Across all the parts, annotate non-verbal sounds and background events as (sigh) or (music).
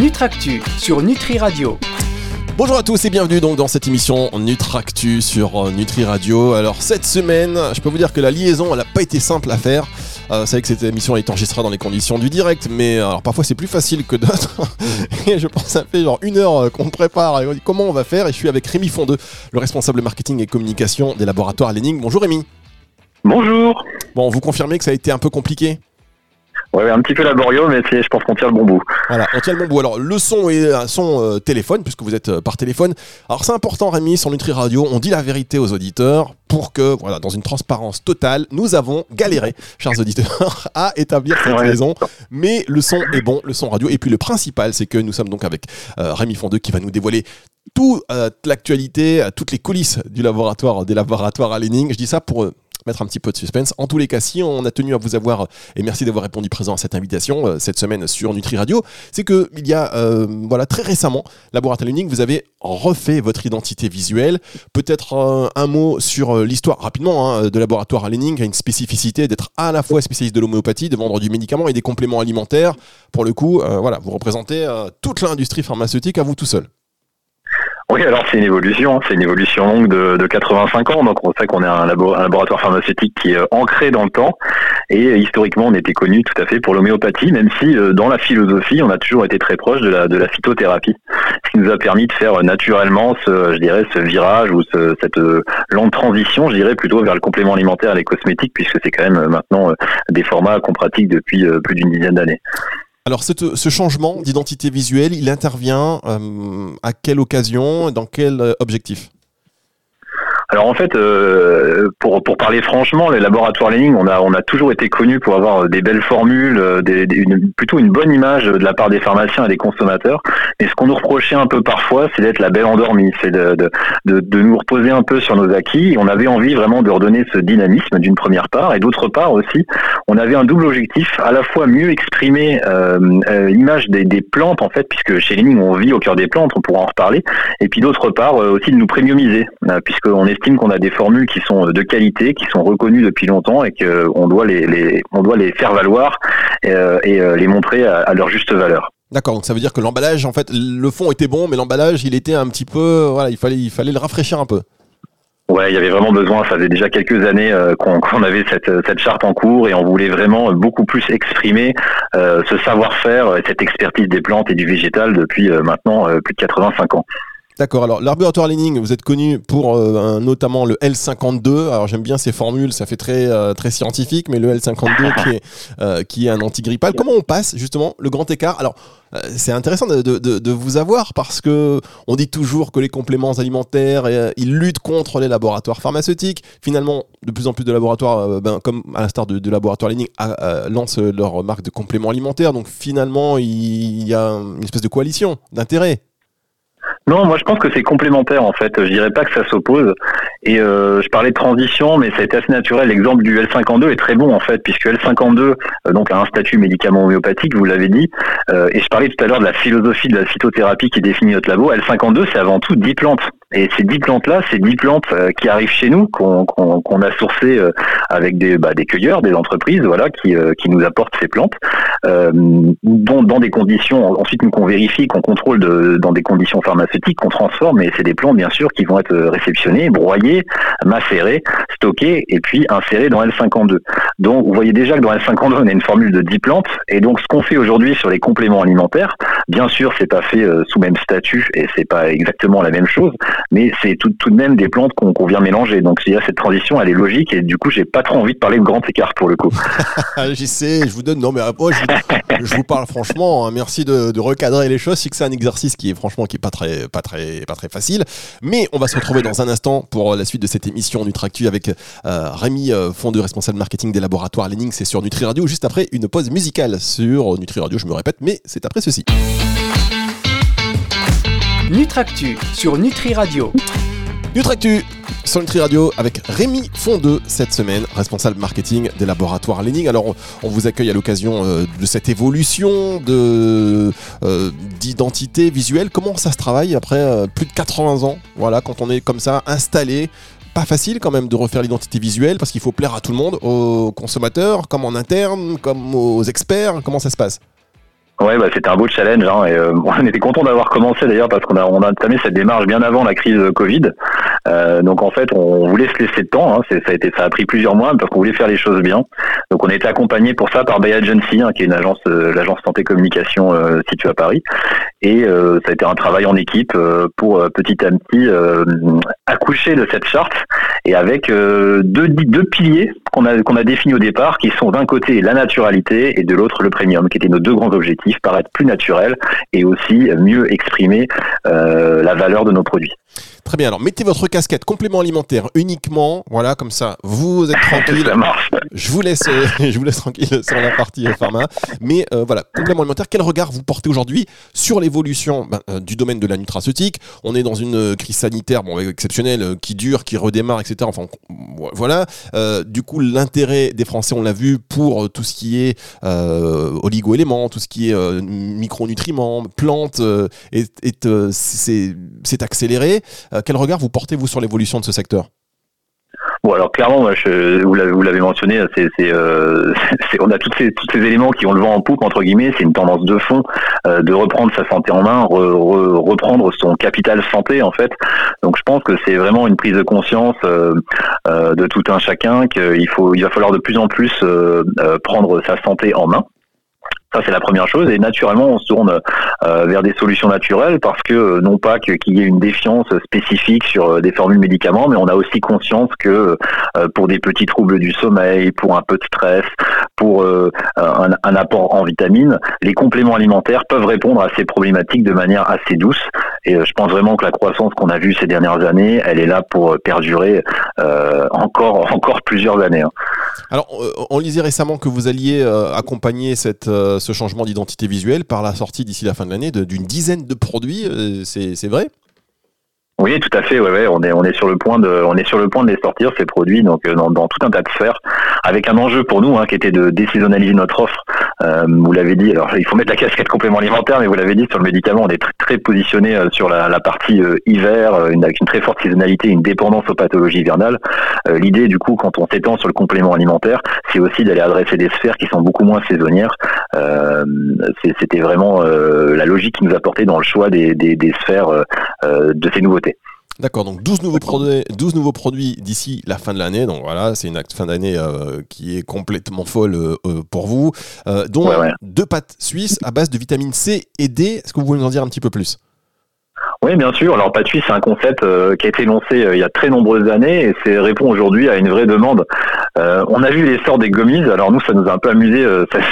Nutractu sur Nutri Radio. Bonjour à tous et bienvenue donc dans cette émission Nutractu sur euh, Nutri Radio. Alors cette semaine, je peux vous dire que la liaison elle n'a pas été simple à faire. Euh, vous savez que cette émission est enregistrée dans les conditions du direct, mais euh, alors parfois c'est plus facile que d'autres. (laughs) et je pense que ça fait genre une heure qu'on prépare et on dit comment on va faire? Et je suis avec Rémi Fondeux, le responsable marketing et communication des laboratoires Lening. Bonjour Rémi. Bonjour. Bon, vous confirmez que ça a été un peu compliqué? Ouais, un petit peu laborieux, mais je pense qu'on tient le bon bout. Voilà, on tient le bon bout. Alors, le son est un son euh, téléphone, puisque vous êtes euh, par téléphone. Alors, c'est important, Rémi, sur Nutri Radio, on dit la vérité aux auditeurs pour que, voilà, dans une transparence totale, nous avons galéré, chers auditeurs, (laughs) à établir cette Ouais. raison. Mais le son est bon, le son radio. Et puis, le principal, c'est que nous sommes donc avec euh, Rémi Fondeux qui va nous dévoiler toute l'actualité, toutes les coulisses du laboratoire, des laboratoires à Lening. Je dis ça pour un petit peu de suspense. En tous les cas, si on a tenu à vous avoir, et merci d'avoir répondu présent à cette invitation euh, cette semaine sur Nutri Radio, c'est que il y a, euh, voilà, très récemment, Laboratoire Learning, vous avez refait votre identité visuelle. Peut-être euh, un mot sur l'histoire, rapidement, hein, de Laboratoire Learning, qui a une spécificité d'être à la fois spécialiste de l'homéopathie, de vendre du médicament et des compléments alimentaires. Pour le coup, voilà, vous représentez toute l'industrie pharmaceutique à vous tout seul. Oui, alors c'est une évolution, hein. c'est une évolution longue de, de 85 ans, donc on sait qu'on est un, labo- un laboratoire pharmaceutique qui est euh, ancré dans le temps, et euh, historiquement on était connu tout à fait pour l'homéopathie, même si euh, dans la philosophie on a toujours été très proche de la, phytothérapie, ce qui nous a permis de faire naturellement ce, je dirais, ce virage ou ce, cette lente transition, je dirais plutôt vers le complément alimentaire et les cosmétiques, puisque c'est quand même maintenant des formats qu'on pratique depuis plus d'une dizaine d'années. Alors, ce changement d'identité visuelle, il intervient euh, à quelle occasion, et dans quel euh, objectif? Alors en fait, euh, pour, pour parler franchement, les laboratoires Lening, on a, on a toujours été connus pour avoir des belles formules, euh, des, des- une- plutôt une bonne image de la part des pharmaciens et des consommateurs. Et ce qu'on nous reprochait un peu parfois, c'est d'être la belle endormie, c'est de, de, de, de nous reposer un peu sur nos acquis. Et on avait envie vraiment de redonner ce dynamisme d'une première part, et d'autre part aussi, on avait un double objectif, à la fois mieux exprimer euh, euh, l'image des, des plantes en fait, puisque chez Lening on vit au cœur des plantes, on pourra en reparler, et puis d'autre part euh, aussi de nous premiumiser, euh, puisqu'on qu'on a des formules qui sont de qualité, qui sont reconnues depuis longtemps et qu'on doit les, les, on doit les faire valoir euh, et euh, les montrer à, à leur juste valeur. D'accord, donc ça veut dire que l'emballage, en fait, le fond était bon, mais l'emballage, il était un petit peu, voilà, il fallait, il fallait le rafraîchir un peu. Ouais, il y avait vraiment besoin. Ça faisait déjà quelques années euh, qu'on avait cette, cette charte en cours et on voulait vraiment beaucoup plus exprimer euh, ce savoir-faire, et cette expertise des plantes et du végétal depuis euh, maintenant plus de 85 ans. D'accord, alors laboratoire Lening, vous êtes connu pour euh, notamment le L52. Alors j'aime bien ces formules, ça fait très, euh, très scientifique, mais le L52 qui est, euh, qui est un antigrippal. Comment on passe justement le grand écart? Alors euh, c'est intéressant de, de- de- vous avoir parce que on dit toujours que les compléments alimentaires, euh, ils luttent contre les laboratoires pharmaceutiques. Finalement, de plus en plus de laboratoires, euh, ben, comme à l'instar de, de laboratoire euh, lancent leur marque de compléments alimentaires. Donc finalement, il y a une espèce de coalition d'intérêts. Non, moi je pense que c'est complémentaire en fait. Je dirais pas que ça s'oppose. Et euh, je parlais de transition, mais ça a été assez naturel. L'exemple du L52 est très bon en fait, puisque L52 euh, donc a un statut médicament homéopathique, vous l'avez dit. Euh, et je parlais tout à l'heure de la philosophie de la phytothérapie qui définit notre labo. L52, c'est avant tout 10 plantes. Et ces 10 plantes-là, c'est 10 plantes euh, qui arrivent chez nous, qu'on qu'on- qu'on a sourcées euh, avec des, bah, des cueilleurs, des entreprises, voilà, qui, euh, qui nous apportent ces plantes, euh, dans des conditions, ensuite nous qu'on vérifie, qu'on contrôle de, dans des conditions pharmaceutiques, qu'on transforme, et c'est des plantes bien sûr qui vont être réceptionnées, broyées, macérées, stockées, et puis insérées dans L52. Donc vous voyez déjà que dans L52, on a une formule de 10 plantes, et donc ce qu'on fait aujourd'hui sur les compléments alimentaires, bien sûr c'est pas fait sous même statut, et c'est pas exactement la même chose, mais c'est tout, tout de même des plantes qu'on vient mélanger. Donc il y a cette transition, elle est logique, et du coup j'ai pas trop envie de parler de grand écart pour le coup. (laughs) J'y sais, je vous donne. Non, mais après, je, vous- (laughs) je vous parle franchement. hein, merci de, de recadrer les choses. C'est que c'est un exercice qui est franchement qui est pas très, pas très, pas très facile. Mais on va se retrouver dans un instant pour la suite de cette émission Nutractu avec euh, Rémi euh, Fondeux, responsable marketing des laboratoires Lening. C'est sur Nutri Radio. Juste après une pause musicale sur Nutri Radio. Je me répète, mais c'est après ceci. Nutractu sur Nutri Radio. Nutractu sur Nutri Radio avec Rémi Fondeux cette semaine, responsable marketing des laboratoires Lening. Alors on, vous accueille à l'occasion euh, de cette évolution euh, d'identité visuelle. Comment ça se travaille après euh, plus de 80 ans Voilà, quand on est comme ça installé? Pas facile quand même de refaire l'identité visuelle parce qu'il faut plaire à tout le monde, aux consommateurs, comme en interne, comme aux experts. Comment ça se passe? Ouais, bah, c'était un beau challenge. Hein, et, euh, (laughs) on était content d'avoir commencé d'ailleurs parce qu'on a, a entamé cette démarche bien avant la crise Covid. Euh, donc en fait, on voulait se laisser de temps. Hein, ça a été, ça pris plusieurs mois parce qu'on voulait faire les choses bien. Donc on a été accompagné pour ça par Bay Agency, hein, qui est une agence, euh, l'agence santé communication euh, située à Paris. Et ça a été un travail en équipe pour petit à petit accoucher de cette charte et avec deux, deux piliers qu'on a, qu'on a définis au départ, qui sont d'un côté la naturalité et de l'autre le premium, qui étaient nos deux grands objectifs, paraître plus naturel et aussi mieux exprimer la valeur de nos produits. Très bien. Alors, mettez votre casquette complément alimentaire uniquement. Voilà, comme ça, vous êtes (laughs) tranquille. Je vous laisse, euh, (laughs) je vous laisse tranquille sur la partie euh, pharma. Mais euh, voilà, complément alimentaire. Quel regard vous portez aujourd'hui sur l'évolution ben, du domaine de la nutraceutique? On est dans une crise sanitaire, bon, exceptionnelle, qui dure, qui redémarre, etc. Enfin, voilà. du coup, l'intérêt des Français, on l'a vu, pour tout ce qui est oligo-éléments, tout ce qui est micronutriments, plantes, est, est c'est accéléré. Euh, quel regard vous portez, vous, sur l'évolution de ce secteur? Bon alors clairement, vous l'avez mentionné, euh, (laughs) on a tous ces, tous ces éléments qui ont le vent en poupe entre guillemets. C'est une tendance de fond euh, de reprendre sa santé en main, reprendre son capital santé en fait. Donc je pense que c'est vraiment une prise de conscience de tout un chacun qu'il faut, il va falloir de plus en plus prendre sa santé en main. Ça, c'est la première chose. Et naturellement, on se tourne euh, vers des solutions naturelles parce que, euh, non pas qu'il y ait une défiance spécifique sur euh, des formules médicaments, mais on a aussi conscience que pour des petits troubles du sommeil, pour un peu de stress, pour un, un, apport en vitamines, les compléments alimentaires peuvent répondre à ces problématiques de manière assez douce. Et je pense vraiment que la croissance qu'on a vue ces dernières années, elle est là pour perdurer encore, (laughs) encore plusieurs années. Hein. Alors, on lisait récemment que vous alliez accompagner cette ce changement d'identité visuelle par la sortie d'ici la fin de l'année d'une dizaine de produits. Euh, c'est vrai oui, tout à fait. Ouais, ouais, on est on est sur le point de on est sur le point de les sortir ces produits donc euh, dans, dans tout un tas de sphères avec un enjeu pour nous hein, qui était de désaisonnaliser notre offre. Euh, vous l'avez dit. Alors il faut mettre la casquette complément alimentaire, mais vous l'avez dit sur le médicament, on est très, très positionné euh, sur la, la partie hiver, une, avec une très forte saisonnalité, une dépendance aux pathologies hivernales. L'idée du coup, quand on s'étend sur le complément alimentaire, c'est aussi d'aller adresser des sphères qui sont beaucoup moins saisonnières. C'était vraiment la logique qui nous a porté dans le choix des, des, des sphères de ces nouveautés. D'accord, donc 12 nouveaux produits, 12 nouveaux produits d'ici la fin de l'année. Donc voilà, c'est une fin d'année euh, qui est complètement folle euh, euh, pour vous. dont deux pâtes suisses à base de vitamine C et D. Est-ce que vous pouvez nous en dire un petit peu plus? Oui, bien sûr. Alors, Pâte-Suisse, c'est un concept euh, qui a été lancé euh, il y a très nombreuses années et c'est répond aujourd'hui à une vraie demande. Euh, on a vu l'essor des gummies. Alors nous, ça nous a un peu amusé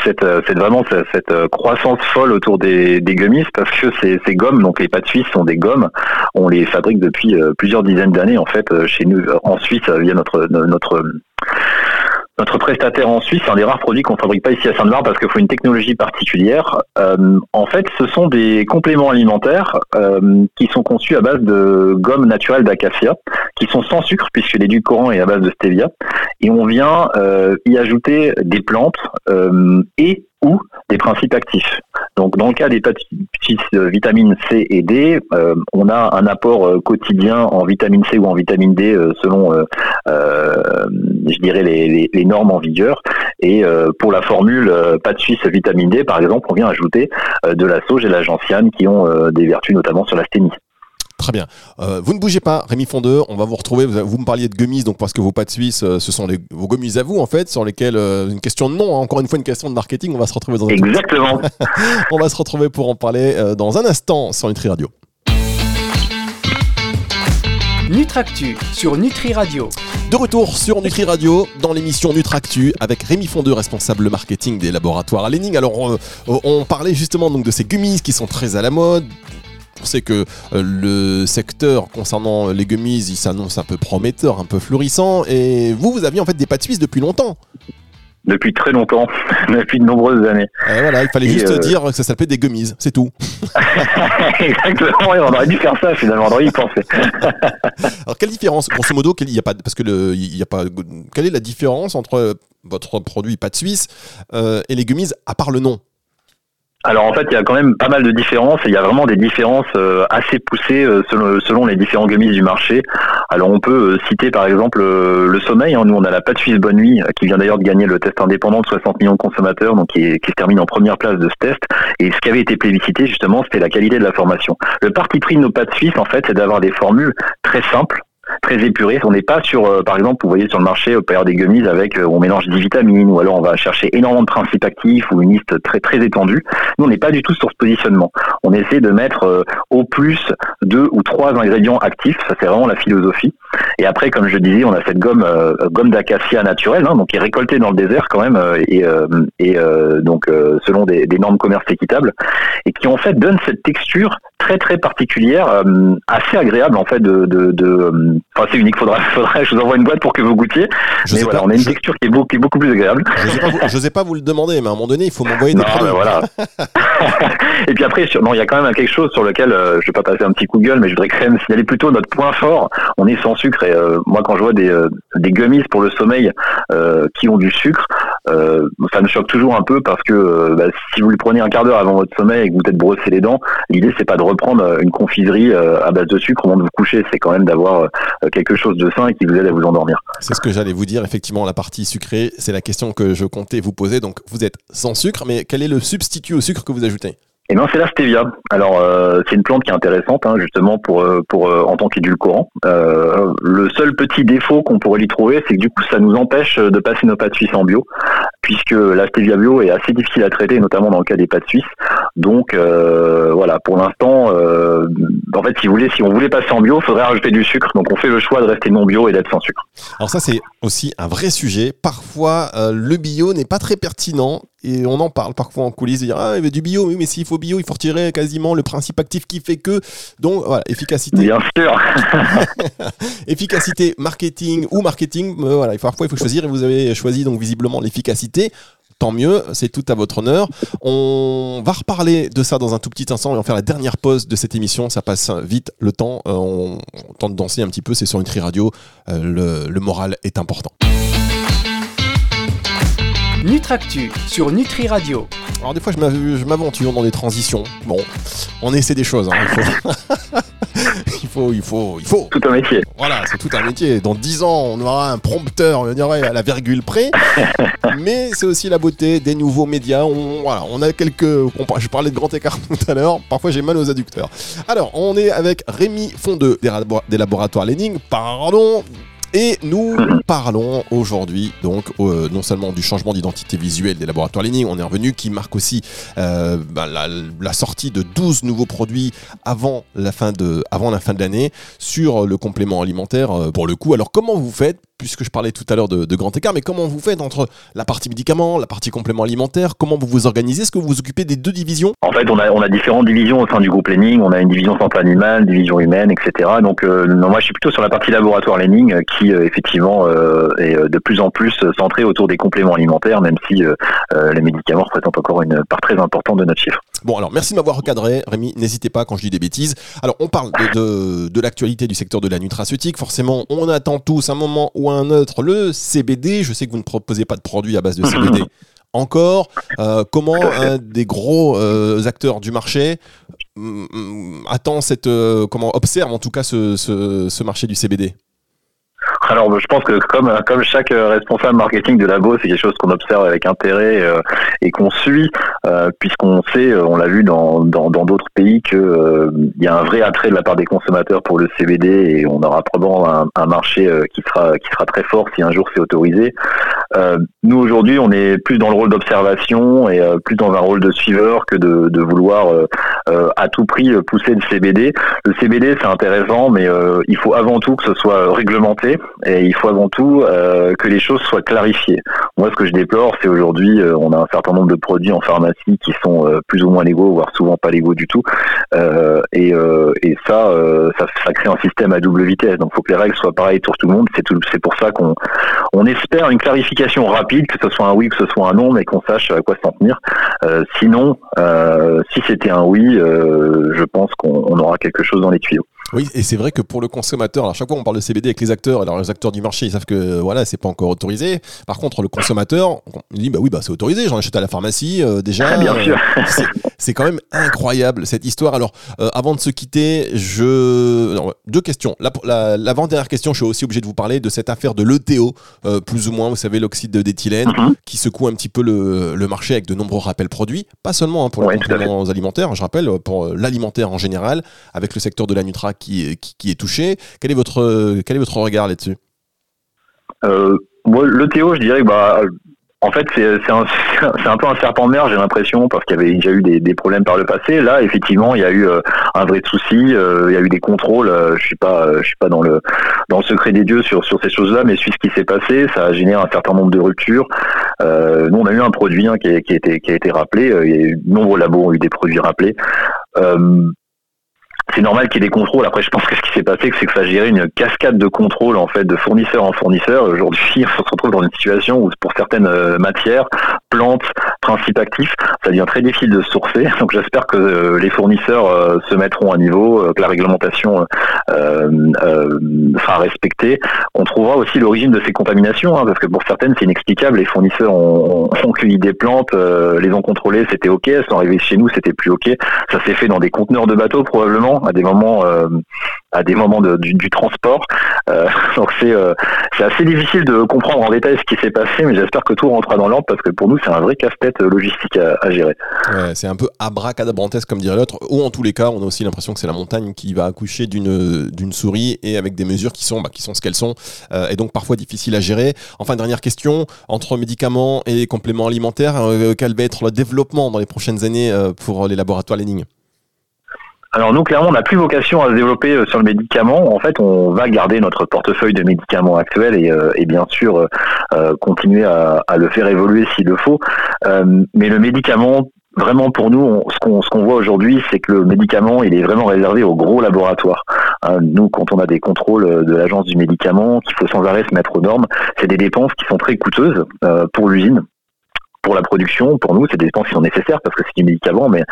cette, cette, vraiment cette, croissance folle autour des, des gummies parce que ces, ces gommes, donc les suisses sont des gommes. On les fabrique depuis plusieurs dizaines d'années en fait chez nous en Suisse via notre notre notre prestataire en Suisse, c'est un des rares produits qu'on fabrique pas ici à Sainte-Barbe parce qu'il faut une technologie particulière. Euh, en fait, ce sont des compléments alimentaires euh, qui sont conçus à base de gomme naturelle d'acacia, qui sont sans sucre puisque l'édulcorant est à base de stevia, et on vient euh, y ajouter des plantes et ou des principes actifs. Donc dans le cas des euh, vitamines C et D, euh, on a un apport euh, quotidien en vitamine C ou en vitamine D selon, je dirais, les, les, normes en vigueur. Et pour la formule pâte suisse vitamine D, par exemple, on vient ajouter de la sauge et de la gentiane qui ont des vertus notamment sur l'asthénie. Très bien. Euh, vous ne bougez pas, Rémi Fondeux. On va vous retrouver. Vous, me parliez de gummies, donc parce que vos pâtes suisses, euh, ce sont les, vos gummies à vous, en fait, sur lesquelles euh, une question de nom, hein, encore une fois une question de marketing. On va se retrouver dans Exactement. (laughs) on va se retrouver pour en parler dans un instant sur Nutri Radio. Nutractu sur Nutri Radio. De retour sur Nutri Radio dans l'émission Nutractu avec Rémi Fondeux, responsable marketing des laboratoires à Lening. Alors on, on, parlait justement donc de ces gummies qui sont très à la mode, on sait que euh, le secteur concernant les gummies, il s'annonce un peu prometteur, un peu florissant. Et vous, vous aviez en fait des pâtes suisses depuis longtemps depuis très longtemps, (laughs) depuis de nombreuses années. Et voilà, il fallait juste euh, dire que ça s'appelait des gummies, c'est tout. (laughs) Exactement, on aurait dû faire ça finalement, on aurait y penser. (laughs) Alors quelle différence, grosso modo, y a pas, parce que le, y a pas, quelle est la différence entre votre produit pâte suisse euh, et les gummies à part le nom? Alors en fait, il y a quand même pas mal de différences et il y a vraiment des différences euh, assez poussées euh, selon, selon, les différents gummies du marché. Alors on peut citer par exemple le sommeil. Hein. Nous on a la pâte suisse bonne nuit qui vient d'ailleurs de gagner le test indépendant de 60 millions de consommateurs, donc qui, qui se termine en première place de ce test. Et ce qui avait été plébiscité justement, c'était la qualité de la formation. Le parti pris de nos pâtes suisses en fait, c'est d'avoir des formules très simples très épuré. On n'est pas sur, euh, par exemple, vous voyez sur le marché, au période des gummies avec, euh, on mélange 10 vitamines, ou alors on va chercher énormément de principes actifs ou une liste très très étendue. Nous, on n'est pas du tout sur ce positionnement. On essaie de mettre euh, au plus deux ou trois ingrédients actifs. Ça, c'est vraiment la philosophie. Et après, comme je disais, on a cette gomme, gomme d'acacia naturelle, hein, donc qui est récoltée dans le désert quand même, et, et donc selon des, des, normes commerce équitables, et qui en fait donne cette texture très très particulière, assez agréable en fait de, de, de Enfin, c'est unique. Faudra, (laughs) faudra, je vous envoie une boîte pour que vous goûtiez. mais voilà, on a une texture qui est, beaucoup, qui est beaucoup plus agréable. Je n'osais pas, vous le demander, mais à un moment donné, il faut m'envoyer des produits. voilà. (laughs) et puis après, non, il y a quand même quelque chose sur lequel euh, je vais pas passer un petit coup de gueule, mais je voudrais quand même signaler plutôt notre point fort. On est sans sucre et euh, moi, quand je vois des, euh, des gummies pour le sommeil qui ont du sucre, ça me choque toujours un peu parce que bah, si vous le prenez un quart d'heure avant votre sommeil et que vous êtes brossé les dents, l'idée c'est pas de reprendre une confiserie à base de sucre au moment de vous coucher, c'est quand même d'avoir quelque chose de sain et qui vous aide à vous endormir. C'est ce que j'allais vous dire, effectivement, la partie sucrée, c'est la question que je comptais vous poser. Donc, vous êtes sans sucre, mais quel est le substitut au sucre que vous ajoutez? Eh bien, c'est la stevia. Alors, euh, c'est une plante qui est intéressante, hein, justement, pour, euh, pour euh, en tant qu'édulcorant. Euh, le seul petit défaut qu'on pourrait lui trouver, c'est que du coup, ça nous empêche de passer nos pâtes suisses en bio, puisque la stevia bio est assez difficile à traiter, notamment dans le cas des pâtes suisses. Donc, voilà, pour l'instant, en fait, si vous voulez, si on voulait passer en bio, il faudrait rajouter du sucre. Donc, on fait le choix de rester non bio et d'être sans sucre. Alors ça, c'est aussi un vrai sujet. Parfois, le bio n'est pas très pertinent et on en parle parfois en coulisses, de dire ah il y avait du bio, oui mais s'il faut bio, il faut retirer quasiment le principe actif qui fait que donc voilà efficacité. Bien sûr. (laughs) efficacité marketing ou marketing, euh, voilà parfois il faut choisir et vous avez choisi donc visiblement l'efficacité. Tant mieux, c'est tout à votre honneur. On va reparler de ça dans un tout petit instant et on va faire la dernière pause de cette émission. Ça passe vite le temps. Euh, on, tente de danser un petit peu, c'est sur Nutri Radio. Euh, le moral est important. Nutractu sur Nutri Radio. Alors des fois je m'aventure dans des transitions. Bon, on essaie des choses. Hein. (laughs) Il, faut... il faut, il faut, Tout un métier. Voilà, c'est tout un métier. Dans 10 ans, on aura un prompteur, on dirait à la virgule près. (laughs) Mais c'est aussi la beauté des nouveaux médias. On, voilà, on a quelques. Je parlais de grand écart (laughs) tout à l'heure. Parfois j'ai mal aux adducteurs. Alors, on est avec Rémi Fondeux des laboratoires Lening. Pardon, et nous parlons aujourd'hui donc euh, non seulement du changement d'identité visuelle des laboratoires Lening, on est revenu, qui marque aussi euh, bah, la, sortie de 12 nouveaux produits avant la fin de, avant la fin de l'année sur le complément alimentaire euh, pour le coup. Alors comment vous faites puisque je parlais tout à l'heure de, grand écart, mais comment vous faites entre la partie médicaments, la partie complément alimentaire Comment vous vous organisez Est-ce que vous vous occupez des deux divisions? En fait, on a, on a différentes divisions au sein du groupe Lening. On a une division santé animale, division humaine, etc. Donc, euh, moi, je suis plutôt sur la partie laboratoire Lening, euh, qui euh, effectivement est de plus en plus centrée autour des compléments alimentaires, même si les médicaments représentent encore une part très importante de notre chiffre. Bon, alors merci de m'avoir recadré, Rémi. N'hésitez pas quand je dis des bêtises. Alors, on parle de, de l'actualité du secteur de la nutraceutique. Forcément, on attend tous un moment où un autre le CBD. Je sais que vous ne proposez pas de produits à base de CBD. (laughs) Encore, euh, comment un des gros euh, acteurs du marché mm, mm, attend cette, euh, comment observe en tout cas ce marché du CBD alors, je pense que comme comme chaque responsable marketing de labo, c'est quelque chose qu'on observe avec intérêt euh, et qu'on suit, euh, puisqu'on sait, euh, on l'a vu dans dans d'autres pays que il y a un vrai attrait de la part des consommateurs pour le CBD et on aura probablement un, un marché qui sera qui sera très fort si un jour c'est autorisé. nous aujourd'hui, on est plus dans le rôle d'observation et plus dans un rôle de suiveur que de, de vouloir à tout prix pousser le CBD. Le CBD, c'est intéressant, mais il faut avant tout que ce soit réglementé et il faut avant tout euh, que les choses soient clarifiées. Moi, ce que je déplore, c'est aujourd'hui, euh, on a un certain nombre de produits en pharmacie qui sont euh, plus ou moins légaux, voire souvent pas légaux du tout, et, et ça, ça, ça, crée un système à double vitesse. Donc, il faut que les règles soient pareilles pour tout le monde. C'est c'est pour ça qu'on on espère une clarification rapide, que ce soit un oui, que ce soit un non, mais qu'on sache à quoi s'en tenir. sinon, si c'était un oui, je pense qu'on aura quelque chose dans les tuyaux. Oui, et c'est vrai que pour le consommateur, alors chaque fois on parle de CBD avec les acteurs, alors les acteurs du marché ils savent que voilà c'est pas encore autorisé. Par contre le consommateur, il dit bah oui bah c'est autorisé, j'en achète à la pharmacie euh, déjà. (laughs) Bien sûr. (laughs) C'est- quand même incroyable cette histoire. Alors euh, avant de se quitter, je non, deux questions. La- la- L'avant-dernière question, je suis aussi obligé de vous parler de cette affaire de l'ETO, euh, plus ou moins, vous savez l'oxyde d'éthylène, Mhm. qui secoue un petit peu le, le marché avec de nombreux rappels produits, pas seulement hein, pour les Ouais, compléments alimentaires, je rappelle pour euh, l'alimentaire en général, avec le secteur de la Qui, est touché. Quel est votre, quel est votre regard là-dessus? Euh, le Théo, je dirais que bah, en fait, c'est un, (laughs) un peu un serpent de mer, j'ai l'impression, parce qu'il y avait déjà eu des, problèmes par le passé. Là, effectivement, il y a eu euh, un vrai souci. euh, il y a eu des contrôles. je suis suis pas dans le dans le secret des dieux sur sur ces choses-là, mais suivi ce qui s'est passé, ça a généré un certain nombre de ruptures. Nous, on a eu un produit hein, qui, a, été qui a été rappelé. a eu, de nombreux labos ont eu des produits rappelés. C'est normal qu'il y ait des contrôles. Après, je pense que ce qui s'est passé, c'est que ça géré une cascade de contrôles en fait de fournisseur en fournisseur. Aujourd'hui, on se retrouve dans une situation où pour certaines euh, matières, plantes, principes actifs, ça devient très difficile de sourcer. (laughs) Donc, j'espère que euh, les fournisseurs euh, se mettront à niveau, euh, que la réglementation sera respectée. On trouvera aussi l'origine de ces contaminations, hein, parce que pour certaines, c'est inexplicable. Les fournisseurs ont, ont cueilli des plantes, les ont contrôlées, c'était ok. Elles sont arrivées chez nous, c'était plus ok. Ça s'est fait dans des conteneurs de bateaux probablement à des moments à des moments de- du, du transport. Euh, (laughs) donc c'est euh, assez difficile de comprendre en détail ce qui s'est passé, mais j'espère que tout rentrera dans l'ordre parce que pour nous c'est un vrai casse-tête euh, logistique à, à gérer. Ouais, c'est un peu abracadabrantesque comme dirait l'autre. Ou en tous les cas, on a aussi l'impression que c'est la montagne qui va accoucher d'une d'une souris et avec des mesures qui sont bah, qui sont ce qu'elles sont euh, et donc parfois difficiles à gérer. Enfin dernière question entre médicaments et compléments alimentaires, euh, quel va être le développement dans les prochaines années euh, pour les laboratoires Lening? Alors nous clairement on n'a plus vocation à se développer euh, sur le médicament. En fait on va garder notre portefeuille de médicaments actuel et, euh, et bien sûr euh, euh, continuer à, à le faire évoluer s'il le faut. Euh, mais le médicament Vraiment pour nous, on- ce qu'on ce qu'on voit aujourd'hui, c'est que le médicament, il est vraiment réservé aux gros laboratoires. Hein, nous, quand on a des contrôles euh, de l'agence du médicament, qu'il faut sans arrêt se mettre aux normes, c'est des dépenses qui sont très coûteuses euh, pour l'usine, pour la production. Pour nous, c'est des dépenses qui sont nécessaires parce que c'est du médicament, mais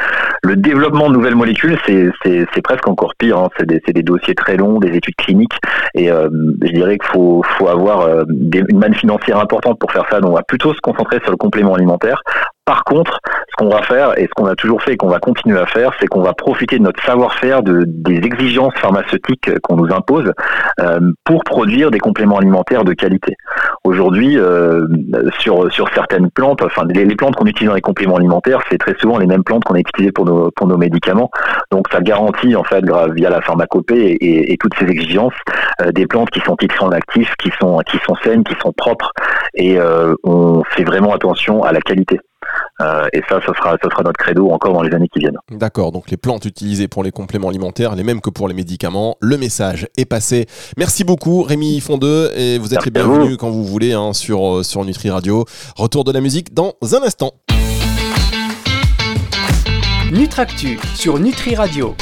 le développement de nouvelles molécules, c'est presque encore pire. hein. C'est des, des dossiers très longs, des études cliniques, et euh, je dirais qu'il faut, faut avoir euh, des- une manne financière importante pour faire ça. Donc, on va plutôt se concentrer sur le complément alimentaire. Par contre, ce qu'on va faire et ce qu'on a toujours fait et qu'on va continuer à faire, c'est qu'on va profiter de notre savoir-faire, de, des exigences pharmaceutiques qu'on nous impose euh, pour produire des compléments alimentaires de qualité. Aujourd'hui, euh, sur, sur certaines plantes, enfin les, plantes qu'on utilise dans les compléments alimentaires, c'est très souvent les mêmes plantes qu'on a utilisées pour nos, pour nos médicaments. Donc ça garantit en fait via la pharmacopée et, toutes ces exigences euh, des plantes qui sont titrées en actif, qui sont qui sont saines, qui sont propres et on fait vraiment attention à la qualité. Euh, et ça, ce sera, ce sera notre credo encore dans les années qui viennent. D'accord, donc les plantes utilisées pour les compléments alimentaires, les mêmes que pour les médicaments, le message est passé. Merci beaucoup Rémi Fondeux et vous êtes Merci les bienvenus quand vous voulez hein, sur, euh, sur Nutri Radio. Retour de la musique dans un instant. Nutractu sur Nutri Radio.